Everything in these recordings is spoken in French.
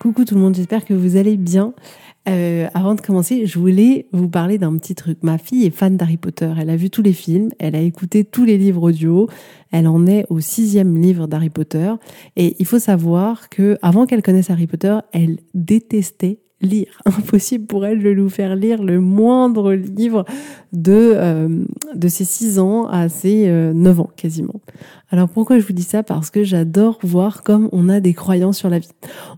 Coucou tout le monde, j'espère que vous allez bien. Euh, avant de commencer, je voulais vous parler d'un petit truc. Ma fille est fan d'Harry Potter. Elle a vu tous les films, elle a écouté tous les livres audio. Elle en est au sixième livre d'Harry Potter. Et il faut savoir que avant qu'elle connaisse Harry Potter, elle détestait lire. Impossible pour elle de nous faire lire le moindre livre de, euh, de ses 6 ans à ses 9 euh, ans quasiment. Alors pourquoi je vous dis ça? Parce que j'adore voir comme on a des croyances sur la vie.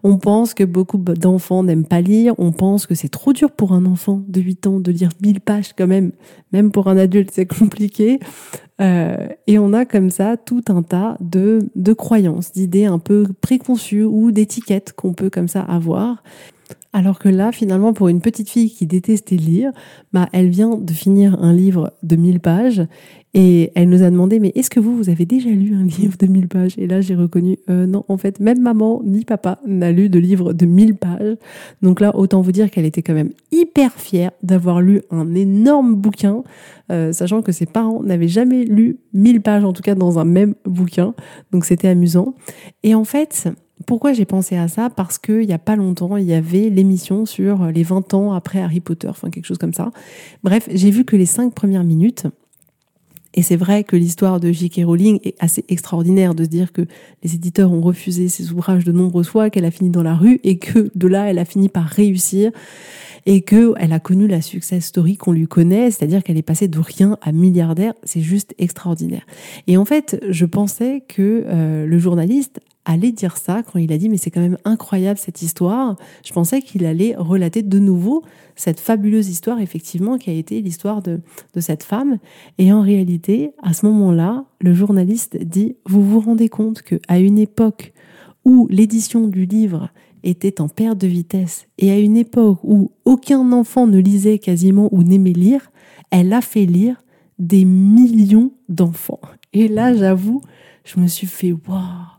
On pense que beaucoup d'enfants n'aiment pas lire, on pense que c'est trop dur pour un enfant de 8 ans de lire 1000 pages quand même, même pour un adulte c'est compliqué. Euh, et on a comme ça tout un tas de, de croyances, d'idées un peu préconçues ou d'étiquettes qu'on peut comme ça avoir. Alors que là, finalement, pour une petite fille qui détestait lire, bah, elle vient de finir un livre de 1000 pages et elle nous a demandé, mais est-ce que vous, vous avez déjà lu un livre de 1000 pages? Et là, j'ai reconnu, euh, non, en fait, même maman ni papa n'a lu de livre de 1000 pages. Donc là, autant vous dire qu'elle était quand même hyper fière d'avoir lu un énorme bouquin, euh, sachant que ses parents n'avaient jamais lu 1000 pages, en tout cas dans un même bouquin. Donc c'était amusant. Et en fait, pourquoi j'ai pensé à ça? Parce qu'il n'y a pas longtemps, il y avait l'émission sur les 20 ans après Harry Potter, enfin quelque chose comme ça. Bref, j'ai vu que les cinq premières minutes, et c'est vrai que l'histoire de J.K. Rowling est assez extraordinaire de se dire que les éditeurs ont refusé ses ouvrages de nombreuses fois, qu'elle a fini dans la rue et que de là, elle a fini par réussir et que elle a connu la success story qu'on lui connaît, c'est-à-dire qu'elle est passée de rien à milliardaire. C'est juste extraordinaire. Et en fait, je pensais que euh, le journaliste allait dire ça quand il a dit mais c'est quand même incroyable cette histoire. Je pensais qu'il allait relater de nouveau cette fabuleuse histoire effectivement qui a été l'histoire de, de cette femme. Et en réalité, à ce moment-là, le journaliste dit vous vous rendez compte que à une époque où l'édition du livre était en perte de vitesse et à une époque où aucun enfant ne lisait quasiment ou n'aimait lire, elle a fait lire des millions d'enfants. Et là, j'avoue, je me suis fait waouh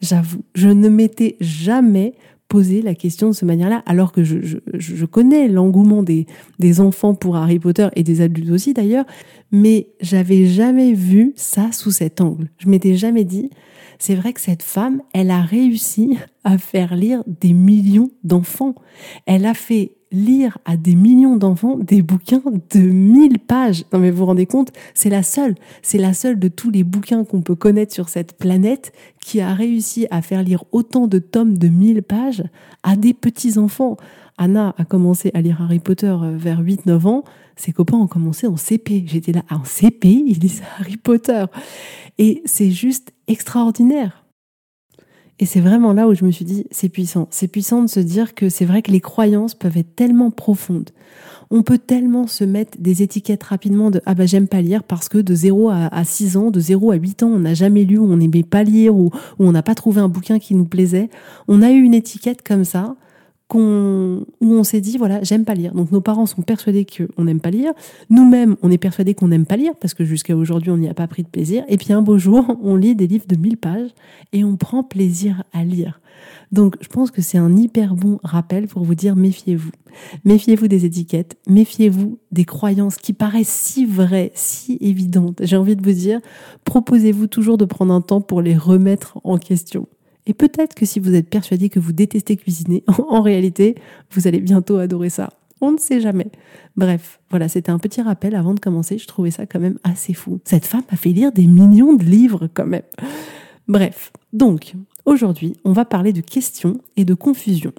J'avoue, je ne m'étais jamais posé la question de cette manière-là, alors que je, connais l'engouement des, des enfants pour Harry Potter et des adultes aussi d'ailleurs, mais j'avais jamais vu ça sous cet angle. Je m'étais jamais dit, c'est vrai que cette femme, elle a réussi à faire lire des millions d'enfants. Elle a fait lire à des millions d'enfants des bouquins de 1000 pages. Non mais vous vous rendez compte, c'est la seule, c'est la seule de tous les bouquins qu'on peut connaître sur cette planète qui a réussi à faire lire autant de tomes de 1000 pages à des petits enfants. Anna a commencé à lire Harry Potter euh, vers 8-9 ans. Ses copains ont commencé en CP. J'étais là, en CP, ils lisent Harry Potter. Et c'est juste extraordinaire. Et c'est vraiment là où je me suis dit, c'est puissant. C'est puissant de se dire que c'est vrai que les croyances peuvent être tellement profondes. On peut tellement se mettre des étiquettes rapidement de ah bah j'aime pas lire parce que de 0 à, 6 ans, de 0 à 8 ans, on n'a jamais lu, on n'aimait pas lire ou on n'a pas trouvé un bouquin qui nous plaisait. On a eu une étiquette comme ça où on s'est dit voilà j'aime pas lire. Donc nos parents sont persuadés qu'on n'aime pas lire. Nous-mêmes on est persuadés qu'on n'aime pas lire parce que jusqu'à aujourd'hui on n'y a pas pris de plaisir. Et puis un beau jour on lit des livres de 1000 pages et on prend plaisir à lire. Donc je pense que c'est un hyper bon rappel pour vous dire méfiez-vous. Méfiez-vous des étiquettes. Méfiez-vous des croyances qui paraissent si vraies si évidentes. J'ai envie de vous dire proposez-vous toujours de prendre un temps pour les remettre en question et peut-être que si vous êtes persuadé que vous détestez cuisiner, en réalité, vous allez bientôt adorer ça. On ne sait jamais. Bref, voilà, c'était un petit rappel avant de commencer. Je trouvais ça quand même assez fou. Cette femme a fait lire des millions de livres quand même. Bref, donc aujourd'hui, on va parler de questions et de confusion.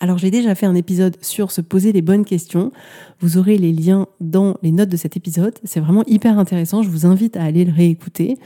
Alors j'ai déjà fait un épisode sur se poser les bonnes questions. Vous aurez les liens dans les notes de cet épisode. C'est vraiment hyper intéressant. Je vous invite à aller le réécouter.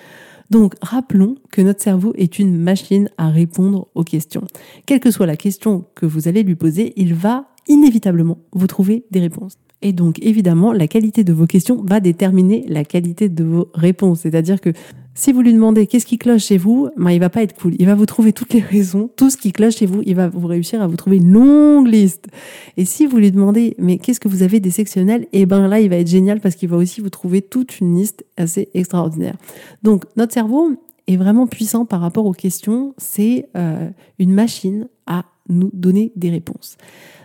Donc rappelons que notre cerveau est une machine à répondre aux questions. Quelle que soit la question que vous allez lui poser, il va inévitablement vous trouver des réponses. Et donc, évidemment, la qualité de vos questions va déterminer la qualité de vos réponses. C'est-à-dire que si vous lui demandez qu'est-ce qui cloche chez vous, ben, il va pas être cool. Il va vous trouver toutes les raisons, tout ce qui cloche chez vous. Il va vous réussir à vous trouver une longue liste. Et si vous lui demandez, mais qu'est-ce que vous avez d'exceptionnel, eh ben là, il va être génial parce qu'il va aussi vous trouver toute une liste assez extraordinaire. Donc, notre cerveau est vraiment puissant par rapport aux questions. C'est euh, une machine à nous donner des réponses.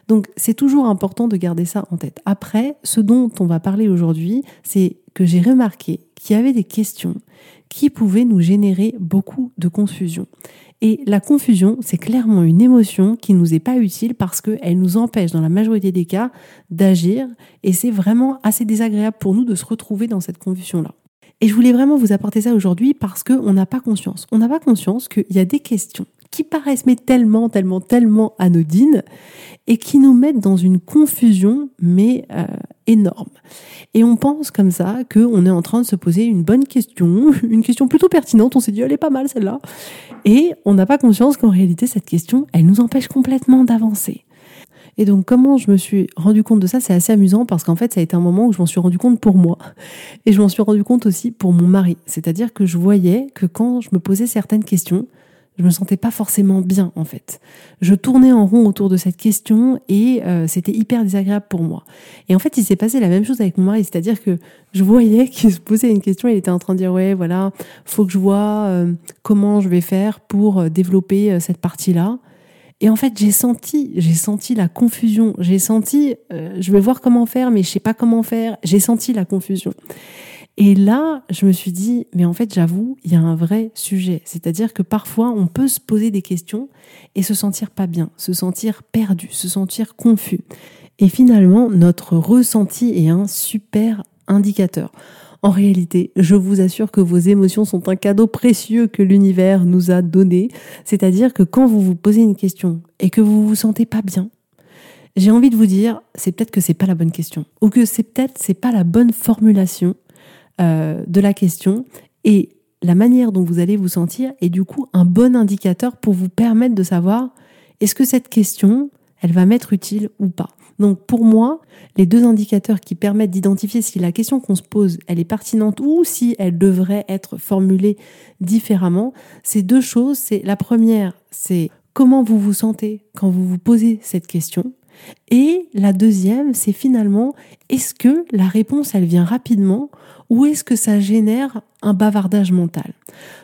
Donc c'est toujours important de garder ça en tête. Après, ce dont on va parler aujourd'hui, c'est que j'ai remarqué qu'il y avait des questions qui pouvaient nous générer beaucoup de confusion. Et la confusion, c'est clairement une émotion qui nous est pas utile parce qu'elle nous empêche, dans la majorité des cas, d'agir. Et c'est vraiment assez désagréable pour nous de se retrouver dans cette confusion-là. Et je voulais vraiment vous apporter ça aujourd'hui parce qu'on n'a pas conscience. On n'a pas conscience qu'il y a des questions qui paraissent mais tellement, tellement, tellement anodines et qui nous mettent dans une confusion mais euh, énorme. Et on pense comme ça qu'on est en train de se poser une bonne question, une question plutôt pertinente. On s'est dit elle est pas mal celle-là, et on n'a pas conscience qu'en réalité cette question elle nous empêche complètement d'avancer. Et donc, comment je me suis rendu compte de ça C'est assez amusant parce qu'en fait, ça a été un moment où je m'en suis rendu compte pour moi. Et je m'en suis rendu compte aussi pour mon mari. C'est-à-dire que je voyais que quand je me posais certaines questions, je me sentais pas forcément bien en fait. Je tournais en rond autour de cette question et euh, c'était hyper désagréable pour moi. Et en fait, il s'est passé la même chose avec mon mari, c'est-à-dire que je voyais qu'il se posait une question, il était en train de dire ouais voilà, faut que je vois euh, comment je vais faire pour euh, développer cette partie-là. Et en fait, j'ai senti, j'ai senti la confusion. J'ai senti, je vais voir comment faire, mais je sais pas comment faire. J'ai senti la confusion. Et là, je me suis dit, mais en fait, j'avoue, il y a un vrai sujet. C'est-à-dire que parfois, on peut se poser des questions et se sentir pas bien, se sentir perdu, se sentir confus. Et finalement, notre ressenti est un super indicateur. En réalité, je vous assure que vos émotions sont un cadeau précieux que l'univers nous a donné. C'est-à-dire que quand vous vous posez une question et que vous vous sentez pas bien, j'ai envie de vous dire, c'est peut-être que c'est pas la bonne question, ou que c'est peut-être c'est pas la bonne formulation, euh, de la question et la manière dont vous allez vous sentir est du coup un bon indicateur pour vous permettre de savoir est-ce que cette question, elle va m'être utile ou pas. Donc pour moi, les deux indicateurs qui permettent d'identifier si la question qu'on se pose, elle est pertinente ou si elle devrait être formulée différemment, c'est deux choses. C'est la première, c'est comment vous vous sentez quand vous vous posez cette question. Et la deuxième, c'est finalement, est-ce que la réponse, elle vient rapidement ou est-ce que ça génère un bavardage mental?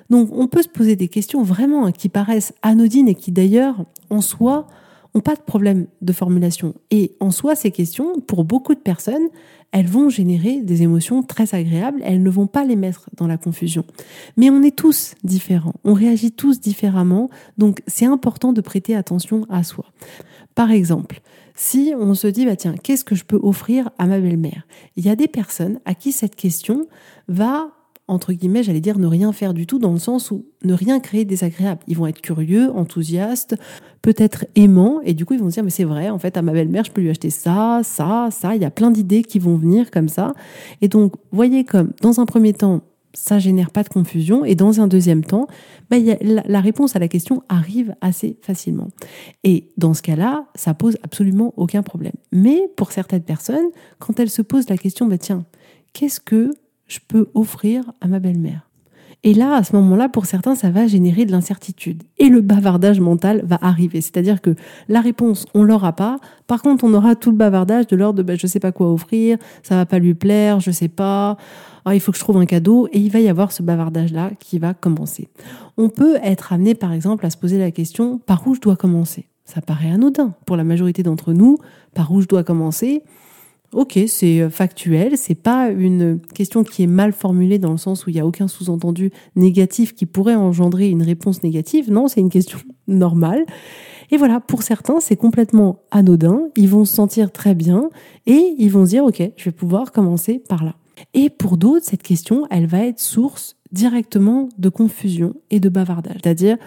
Donc on peut se poser des questions vraiment hein, qui paraissent anodines et qui d'ailleurs en soi n'ont pas de problème de formulation. Et en soi, ces questions, pour beaucoup de personnes, elles vont générer des émotions très agréables, elles ne vont pas les mettre dans la confusion. Mais on est tous différents, on réagit tous différemment, donc c'est important de prêter attention à soi. Par exemple, si on se dit, bah tiens, qu'est-ce que je peux offrir à ma belle-mère? Il y a des personnes à qui cette question va, entre guillemets, j'allais dire, ne rien faire du tout, dans le sens où ne rien créer désagréable. Ils vont être curieux, enthousiastes, peut-être aimants, et du coup, ils vont se dire, mais c'est vrai, en fait, à ma belle-mère, je peux lui acheter ça, ça, ça. Il y a plein d'idées qui vont venir comme ça. Et donc, voyez comme, dans un premier temps, ça génère pas de confusion. Et dans un deuxième temps, bah, la, réponse à la question arrive assez facilement. Et dans ce cas-là, ça pose absolument aucun problème. Mais pour certaines personnes, quand elles se posent la question, bah, tiens, qu'est-ce que je peux offrir à ma belle-mère? Et là, à ce moment-là, pour certains, ça va générer de l'incertitude. Et le bavardage mental va arriver. C'est-à-dire que la réponse, on l'aura pas. Par contre, on aura tout le bavardage de l'ordre de bah, je sais pas quoi offrir, ça va pas lui plaire, je sais pas. Ah, il faut que je trouve un cadeau. Et il va y avoir ce bavardage-là qui va commencer. On peut être amené, par exemple, à se poser la question par où je dois commencer? Ça paraît anodin pour la majorité d'entre nous. Par où je dois commencer? Ok, c'est euh, factuel, c'est pas une question qui est mal formulée dans le sens où il n'y a aucun sous-entendu négatif qui pourrait engendrer une réponse négative. Non, c'est une question normale. Et voilà, pour certains, c'est complètement anodin. Ils vont se sentir très bien et ils vont se dire, ok, je vais pouvoir commencer par là. Et pour d'autres, cette question, elle va être source directement de confusion et de bavardage. C'est-à-dire,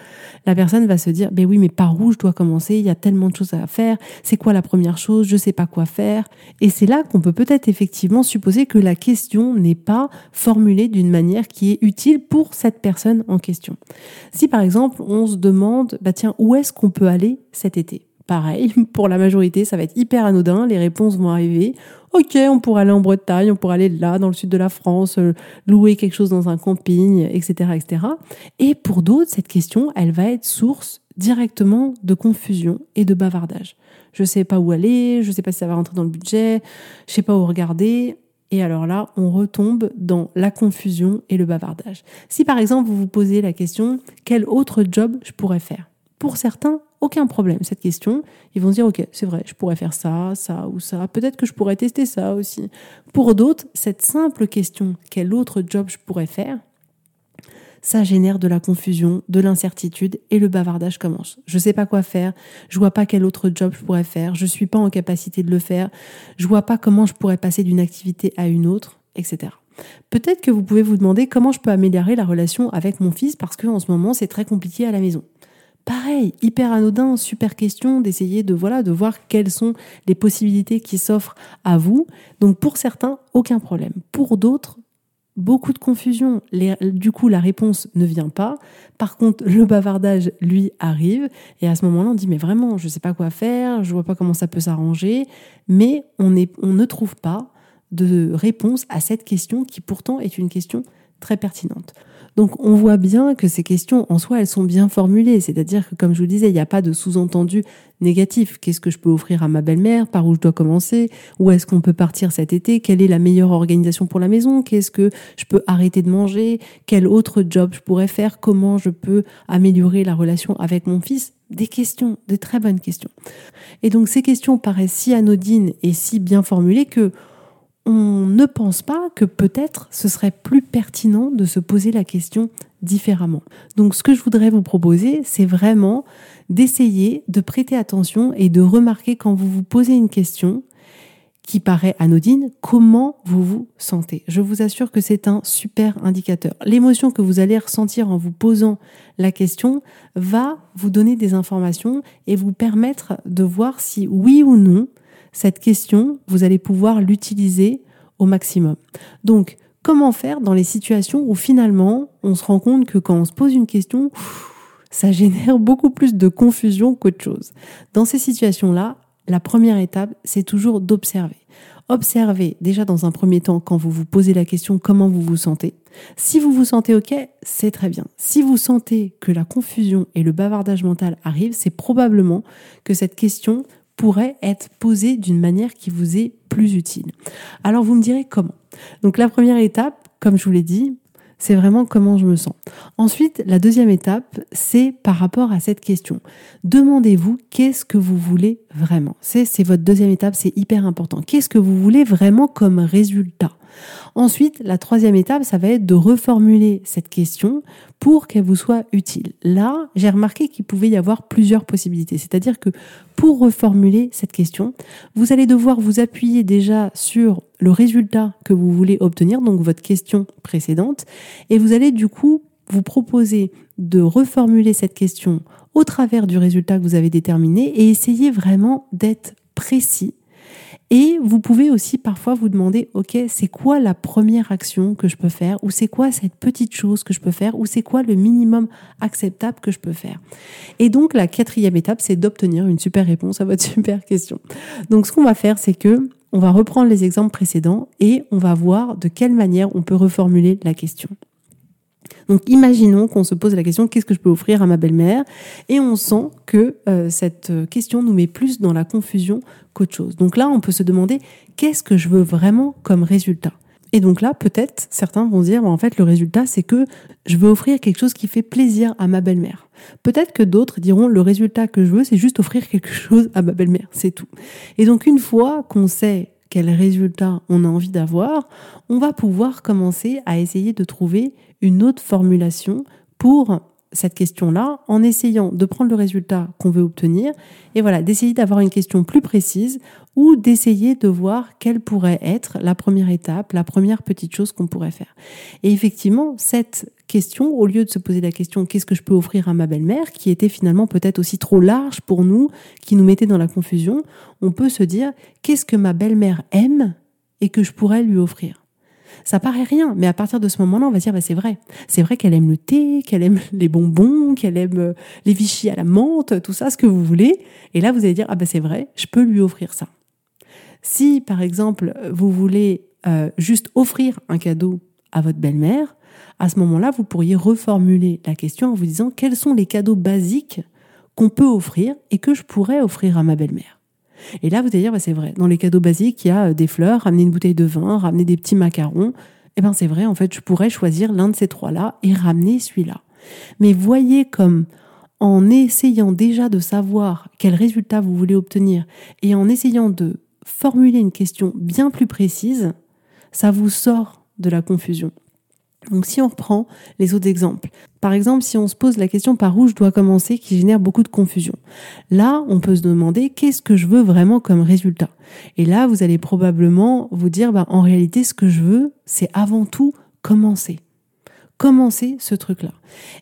la personne va se dire, ben oui, mais par où je dois commencer? Il y a tellement de choses à faire. C'est quoi la première chose? Je sais pas quoi faire. Et c'est là qu'on peut peut-être effectivement supposer que la question n'est pas formulée d'une manière qui est utile pour cette personne en question. Si par exemple, on se demande, bah tiens, où est-ce qu'on peut aller cet été? Pareil, pour la majorité, ça va être hyper anodin, les réponses vont arriver. Ok, on pourrait aller en Bretagne, on pourrait aller là, dans le sud de la France, euh, louer quelque chose dans un camping, etc., etc. Et pour d'autres, cette question, elle va être source directement de confusion et de bavardage. Je sais pas où aller, je sais pas si ça va rentrer dans le budget, je sais pas où regarder. Et alors là, on retombe dans la confusion et le bavardage. Si par exemple vous vous posez la question, quel autre job je pourrais faire? Pour certains, aucun problème cette question. Ils vont se dire, ok, c'est vrai, je pourrais faire ça, ça ou ça. Peut-être que je pourrais tester ça aussi. Pour d'autres, cette simple question, quel autre job je pourrais faire, ça génère de la confusion, de l'incertitude et le bavardage commence. Je sais pas quoi faire, je vois pas quel autre job je pourrais faire, je suis pas en capacité de le faire, je vois pas comment je pourrais passer d'une activité à une autre, etc. Peut-être que vous pouvez vous demander comment je peux améliorer la relation avec mon fils parce qu'en ce moment c'est très compliqué à la maison. Pareil, hyper anodin, super question d'essayer de voilà de voir quelles sont les possibilités qui s'offrent à vous. Donc pour certains, aucun problème. Pour d'autres, beaucoup de confusion. du coup, la réponse ne vient pas. Par contre, le bavardage, lui, arrive. Et à ce moment-là, on dit, mais vraiment, je ne sais pas quoi faire, je vois pas comment ça peut s'arranger. Mais on ne trouve pas de réponse à cette question qui pourtant est une question très pertinente. Donc on voit bien que ces questions en soi, elles sont bien formulées. C'est-à-dire que, comme je vous disais, il n'y a pas de sous-entendu négatif. Qu'est-ce que je peux offrir à ma belle-mère? Par où je dois commencer? Où est-ce qu'on peut partir cet été? Quelle est la meilleure organisation pour la maison? Qu'est-ce que je peux arrêter de manger? Quel autre job je pourrais faire? Comment je peux améliorer la relation avec mon fils? Des questions, des très bonnes questions. Et donc ces questions paraissent si anodines et si bien formulées que on ne pense pas que peut-être ce serait plus pertinent de se poser la question différemment. Donc ce que je voudrais vous proposer, c'est vraiment d'essayer de prêter attention et de remarquer quand vous vous posez une question qui paraît anodine, comment vous vous sentez. Je vous assure que c'est un super indicateur. L'émotion que vous allez ressentir en vous posant la question va vous donner des informations et vous permettre de voir si oui ou non cette question, vous allez pouvoir l'utiliser au maximum. Donc, comment faire dans les situations où finalement on se rend compte que quand on se pose une question, ça génère beaucoup plus de confusion qu'autre chose? Dans ces situations-là, la première étape, c'est toujours d'observer. Observez déjà dans un premier temps quand vous vous posez la question comment vous vous sentez. Si vous vous sentez OK, c'est très bien. Si vous sentez que la confusion et le bavardage mental arrivent, c'est probablement que cette question pourrait être posée d'une manière qui vous est plus utile. Alors vous me direz comment? Donc la première étape, comme je vous l'ai dit, c'est vraiment comment je me sens. Ensuite, la deuxième étape, c'est par rapport à cette question. Demandez-vous qu'est-ce que vous voulez vraiment? C'est votre deuxième étape, c'est hyper important. Qu'est-ce que vous voulez vraiment comme résultat? Ensuite, la troisième étape, ça va être de reformuler cette question pour qu'elle vous soit utile. Là, j'ai remarqué qu'il pouvait y avoir plusieurs possibilités. C'est-à-dire que pour reformuler cette question, vous allez devoir vous appuyer déjà sur le résultat que vous voulez obtenir, donc votre question précédente, et vous allez du coup vous proposer de reformuler cette question au travers du résultat que vous avez déterminé et essayer vraiment d'être précis et vous pouvez aussi parfois vous demander, OK, c'est quoi la première action que je peux faire Ou c'est quoi cette petite chose que je peux faire Ou c'est quoi le minimum acceptable que je peux faire? Et donc, la quatrième étape, c'est d'obtenir une super réponse à votre super question. Donc, ce qu'on va faire, c'est que on va reprendre les exemples précédents et on va voir de quelle manière on peut reformuler la question. Donc imaginons qu'on se pose la question qu'est-ce que je peux offrir à ma belle-mère? Et on sent que euh, cette question nous met plus dans la confusion qu'autre chose. Donc là, on peut se demander qu'est-ce que je veux vraiment comme résultat? Et donc là, peut-être certains vont dire bah, en fait le résultat c'est que je veux offrir quelque chose qui fait plaisir à ma belle-mère. Peut-être que d'autres diront le résultat que je veux c'est juste offrir quelque chose à ma belle-mère, c'est tout. Et donc une fois qu'on sait quel résultat on a envie d'avoir, on va pouvoir commencer à essayer de trouver une autre formulation pour cette question-là en essayant de prendre le résultat qu'on veut obtenir et voilà, d'essayer d'avoir une question plus précise ou d'essayer de voir quelle pourrait être la première étape, la première petite chose qu'on pourrait faire. Et effectivement, cette question, au lieu de se poser la question qu'est-ce que je peux offrir à ma belle-mère, qui était finalement peut-être aussi trop large pour nous, qui nous mettait dans la confusion, on peut se dire qu'est-ce que ma belle-mère aime et que je pourrais lui offrir? Ça paraît rien, mais à partir de ce moment-là, on va dire bah, c'est vrai. C'est vrai qu'elle aime le thé, qu'elle aime les bonbons, qu'elle aime euh, les Vichy à la menthe, tout ça, ce que vous voulez. Et là, vous allez dire ah ben c'est vrai, je peux lui offrir ça. Si par exemple vous voulez euh, juste offrir un cadeau à votre belle-mère, à ce moment-là, vous pourriez reformuler la question en vous disant quels sont les cadeaux basiques qu'on peut offrir et que je pourrais offrir à ma belle-mère? Et là, vous allez dire, bah, c'est vrai, dans les cadeaux basiques, il y a euh, des fleurs, ramener une bouteille de vin, ramener des petits macarons. Eh bien, c'est vrai, en fait, je pourrais choisir l'un de ces trois-là et ramener celui-là. Mais voyez comme en essayant déjà de savoir quel résultat vous voulez obtenir et en essayant de formuler une question bien plus précise, ça vous sort de la confusion. Donc si on reprend les autres exemples, par exemple si on se pose la question par où je dois commencer qui génère beaucoup de confusion, là on peut se demander qu'est-ce que je veux vraiment comme résultat? Et là vous allez probablement vous dire bah, en réalité ce que je veux c'est avant tout commencer. Commencer ce truc-là.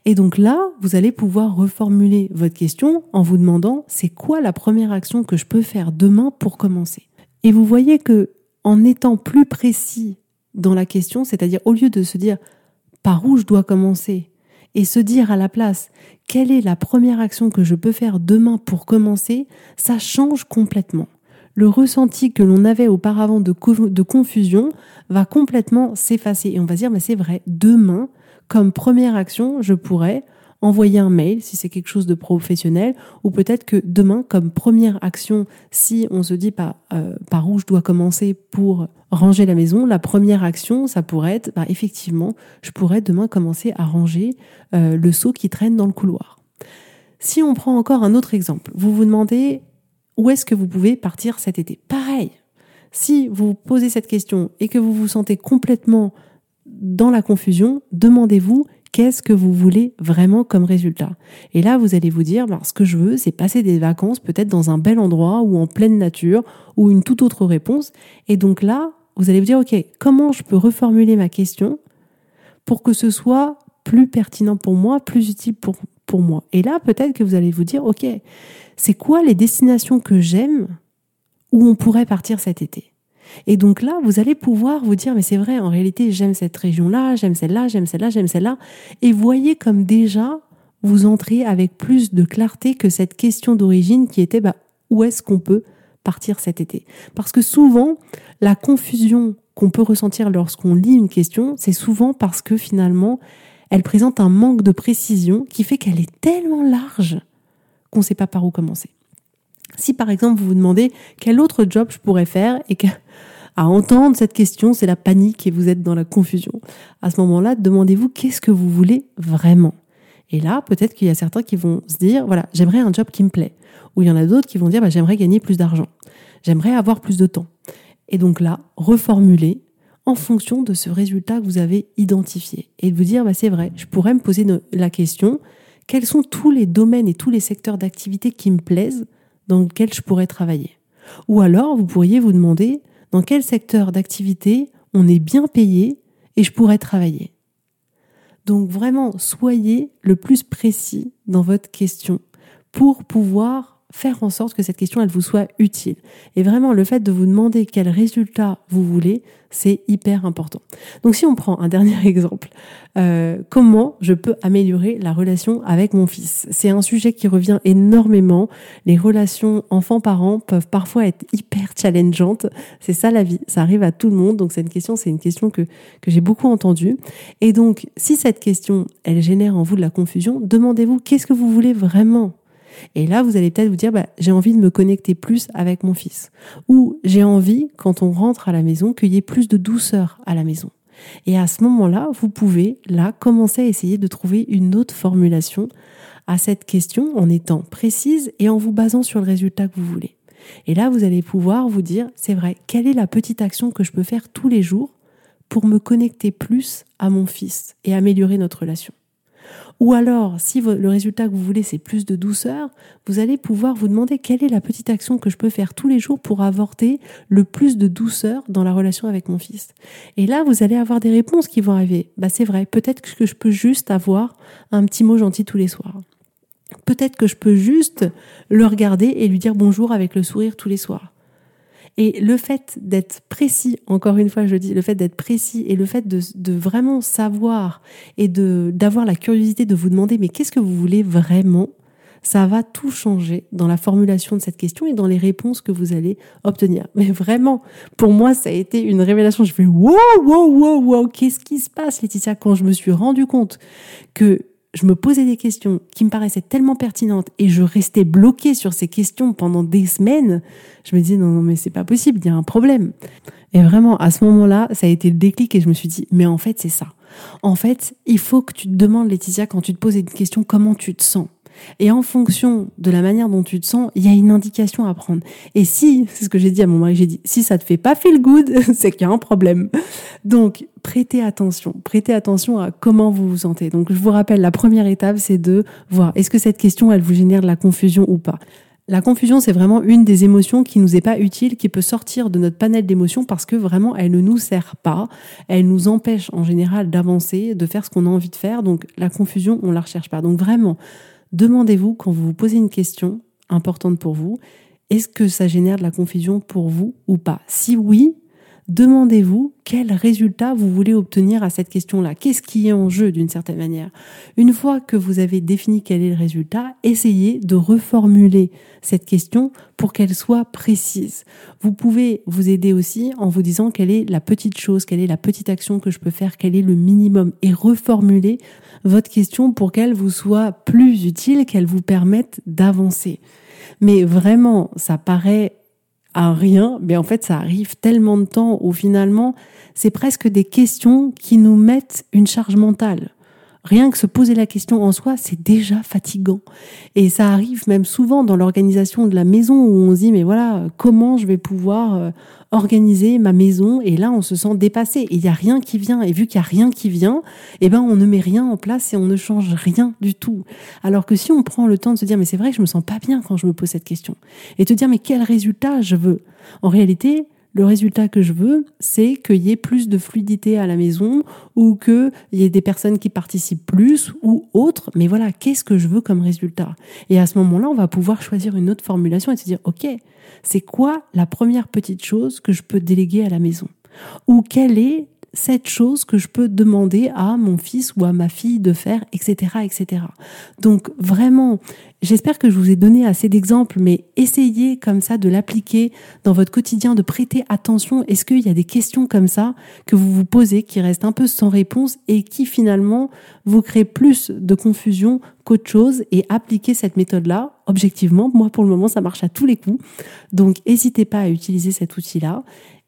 Et donc là, vous allez pouvoir reformuler votre question en vous demandant c'est quoi la première action que je peux faire demain pour commencer? Et vous voyez que en étant plus précis dans la question, c'est-à-dire au lieu de se dire par où je dois commencer et se dire à la place quelle est la première action que je peux faire demain pour commencer, ça change complètement. Le ressenti que l'on avait auparavant de, confusion va complètement s'effacer et on va dire mais c'est vrai, demain, comme première action, je pourrais envoyer un mail si c'est quelque chose de professionnel, ou peut-être que demain, comme première action, si on se dit pas euh, par où je dois commencer pour ranger la maison, la première action, ça pourrait être, bah, effectivement, je pourrais demain commencer à ranger euh, le seau qui traîne dans le couloir. Si on prend encore un autre exemple, vous vous demandez où est-ce que vous pouvez partir cet été? Pareil, si vous posez cette question et que vous vous sentez complètement dans la confusion, demandez-vous qu'est-ce que vous voulez vraiment comme résultat? Et là, vous allez vous dire, bah, ce que je veux, c'est passer des vacances peut-être dans un bel endroit ou en pleine nature ou une toute autre réponse. Et donc là, vous allez vous dire, OK, comment je peux reformuler ma question pour que ce soit plus pertinent pour moi, plus utile pour, pour moi? Et là, peut-être que vous allez vous dire, OK, c'est quoi les destinations que j'aime où on pourrait partir cet été? Et donc là, vous allez pouvoir vous dire, mais c'est vrai, en réalité, j'aime cette région-là, j'aime celle-là, j'aime celle-là, j'aime celle-là. Et voyez comme déjà, vous entrez avec plus de clarté que cette question d'origine qui était, bah, où est-ce qu'on peut partir cet été? Parce que souvent, la confusion qu'on peut ressentir lorsqu'on lit une question, c'est souvent parce que finalement, elle présente un manque de précision qui fait qu'elle est tellement large qu'on ne sait pas par où commencer. Si par exemple vous vous demandez quel autre job je pourrais faire et que à entendre cette question, c'est la panique et vous êtes dans la confusion. À ce moment-là, demandez-vous qu'est-ce que vous voulez vraiment. Et là, peut-être qu'il y a certains qui vont se dire, voilà, j'aimerais un job qui me plaît. Ou il y en a d'autres qui vont dire, bah, j'aimerais gagner plus d'argent. J'aimerais avoir plus de temps. Et donc là, reformuler en fonction de ce résultat que vous avez identifié. Et de vous dire, bah, c'est vrai, je pourrais me poser la question, quels sont tous les domaines et tous les secteurs d'activité qui me plaisent dans lesquels je pourrais travailler Ou alors, vous pourriez vous demander, dans quel secteur d'activité on est bien payé et je pourrais travailler. Donc vraiment, soyez le plus précis dans votre question pour pouvoir faire en sorte que cette question, elle vous soit utile. Et vraiment, le fait de vous demander quel résultat vous voulez, c'est hyper important. Donc si on prend un dernier exemple, euh, comment je peux améliorer la relation avec mon fils? C'est un sujet qui revient énormément. Les relations enfants-parents peuvent parfois être hyper challengeantes. C'est ça la vie, ça arrive à tout le monde. Donc c'est une question, c'est une question que, que j'ai beaucoup entendue. Et donc si cette question, elle génère en vous de la confusion, demandez-vous qu'est-ce que vous voulez vraiment? Et là, vous allez peut-être vous dire, bah, j'ai envie de me connecter plus avec mon fils. Ou j'ai envie, quand on rentre à la maison, qu'il y ait plus de douceur à la maison. Et à ce moment-là, vous pouvez, là, commencer à essayer de trouver une autre formulation à cette question en étant précise et en vous basant sur le résultat que vous voulez. Et là, vous allez pouvoir vous dire, c'est vrai, quelle est la petite action que je peux faire tous les jours pour me connecter plus à mon fils et améliorer notre relation? Ou alors, si le résultat que vous voulez, c'est plus de douceur, vous allez pouvoir vous demander quelle est la petite action que je peux faire tous les jours pour avorter le plus de douceur dans la relation avec mon fils. Et là, vous allez avoir des réponses qui vont arriver. Bah, c'est vrai, peut-être que je peux juste avoir un petit mot gentil tous les soirs. Peut-être que je peux juste le regarder et lui dire bonjour avec le sourire tous les soirs. Et le fait d'être précis, encore une fois je dis, le fait d'être précis et le fait de, vraiment savoir et de d'avoir la curiosité de vous demander mais qu'est-ce que vous voulez vraiment, ça va tout changer dans la formulation de cette question et dans les réponses que vous allez obtenir. Mais vraiment, pour moi, ça a été une révélation. Je fais wow, wow, wow, wow, qu'est-ce qui se passe, Laetitia, quand je me suis rendu compte que je me posais des questions qui me paraissaient tellement pertinentes et je restais bloquée sur ces questions pendant des semaines, je me disais non, non, mais c'est pas possible, il y a un problème. Et vraiment, à ce moment-là, ça a été le déclic et je me suis dit, mais en fait, c'est ça. En fait, il faut que tu te demandes, Laetitia, quand tu te poses une question, comment tu te sens. Et en fonction de la manière dont tu te sens, il y a une indication à prendre. Et si, c'est ce que j'ai dit à mon mari, j'ai dit, si ça te fait pas feel good, c'est qu'il y a un problème. Donc, prêtez attention, prêtez attention à comment vous vous sentez. Donc, je vous rappelle, la première étape, c'est de voir, est-ce que cette question, elle vous génère de la confusion ou pas? La confusion, c'est vraiment une des émotions qui nous est pas utile, qui peut sortir de notre panel d'émotions parce que vraiment, elle ne nous sert pas. Elle nous empêche en général d'avancer, de faire ce qu'on a envie de faire. Donc, la confusion, on la recherche pas. Donc, vraiment, Demandez-vous quand vous vous posez une question importante pour vous, est-ce que ça génère de la confusion pour vous ou pas? Si oui, demandez-vous quel résultat vous voulez obtenir à cette question-là. Qu'est-ce qui est en jeu d'une certaine manière? Une fois que vous avez défini quel est le résultat, essayez de reformuler cette question pour qu'elle soit précise. Vous pouvez vous aider aussi en vous disant quelle est la petite chose, quelle est la petite action que je peux faire, quel est le minimum et reformuler votre question pour qu'elle vous soit plus utile, qu'elle vous permette d'avancer. Mais vraiment, ça paraît à rien, mais en fait, ça arrive tellement de temps où finalement, c'est presque des questions qui nous mettent une charge mentale. Rien que se poser la question en soi, c'est déjà fatigant. Et ça arrive même souvent dans l'organisation de la maison où on se dit, mais voilà, comment je vais pouvoir euh, organiser ma maison? Et là, on se sent dépassé. Et il n'y a rien qui vient. Et vu qu'il n'y a rien qui vient, eh ben, on ne met rien en place et on ne change rien du tout. Alors que si on prend le temps de se dire, mais c'est vrai que je me sens pas bien quand je me pose cette question. Et te dire, mais quel résultat je veux? En réalité, le résultat que je veux, c'est qu'il y ait plus de fluidité à la maison ou qu'il y ait des personnes qui participent plus ou autres. Mais voilà, qu'est-ce que je veux comme résultat? Et à ce moment-là, on va pouvoir choisir une autre formulation et se dire, OK, c'est quoi la première petite chose que je peux déléguer à la maison? Ou quelle est cette chose que je peux demander à mon fils ou à ma fille de faire, etc., etc. Donc vraiment, j'espère que je vous ai donné assez d'exemples, mais essayez comme ça de l'appliquer dans votre quotidien, de prêter attention. Est-ce qu'il y a des questions comme ça que vous vous posez qui restent un peu sans réponse et qui finalement vous créent plus de confusion qu'autre chose? Et appliquer cette méthode-là, objectivement, moi pour le moment ça marche à tous les coups. Donc n'hésitez pas à utiliser cet outil-là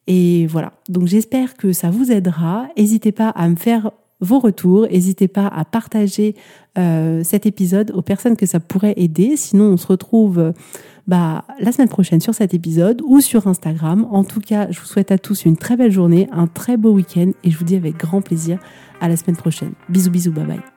et voilà. Donc j'espère que ça vous aidera. N'hésitez pas à me faire vos retours. N'hésitez pas à partager euh, cet épisode aux personnes que ça pourrait aider. Sinon, on se retrouve bah, la semaine prochaine sur cet épisode ou sur Instagram. En tout cas, je vous souhaite à tous une très belle journée, un très beau week-end et je vous dis avec grand plaisir à la semaine prochaine. Bisous, bisous, bye bye.